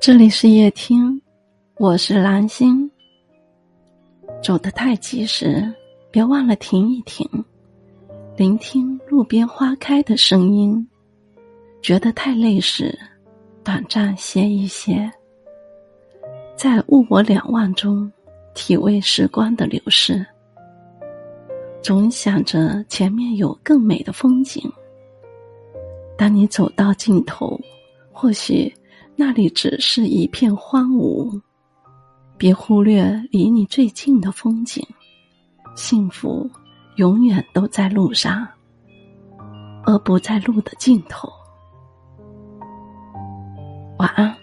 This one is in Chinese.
这里是夜听，我是蓝心。走得太急时，别忘了停一停，聆听路边花开的声音；觉得太累时，短暂歇一歇，在物我两忘中体味时光的流逝。总想着前面有更美的风景，当你走到尽头，或许。那里只是一片荒芜，别忽略离你最近的风景。幸福永远都在路上，而不在路的尽头。晚安。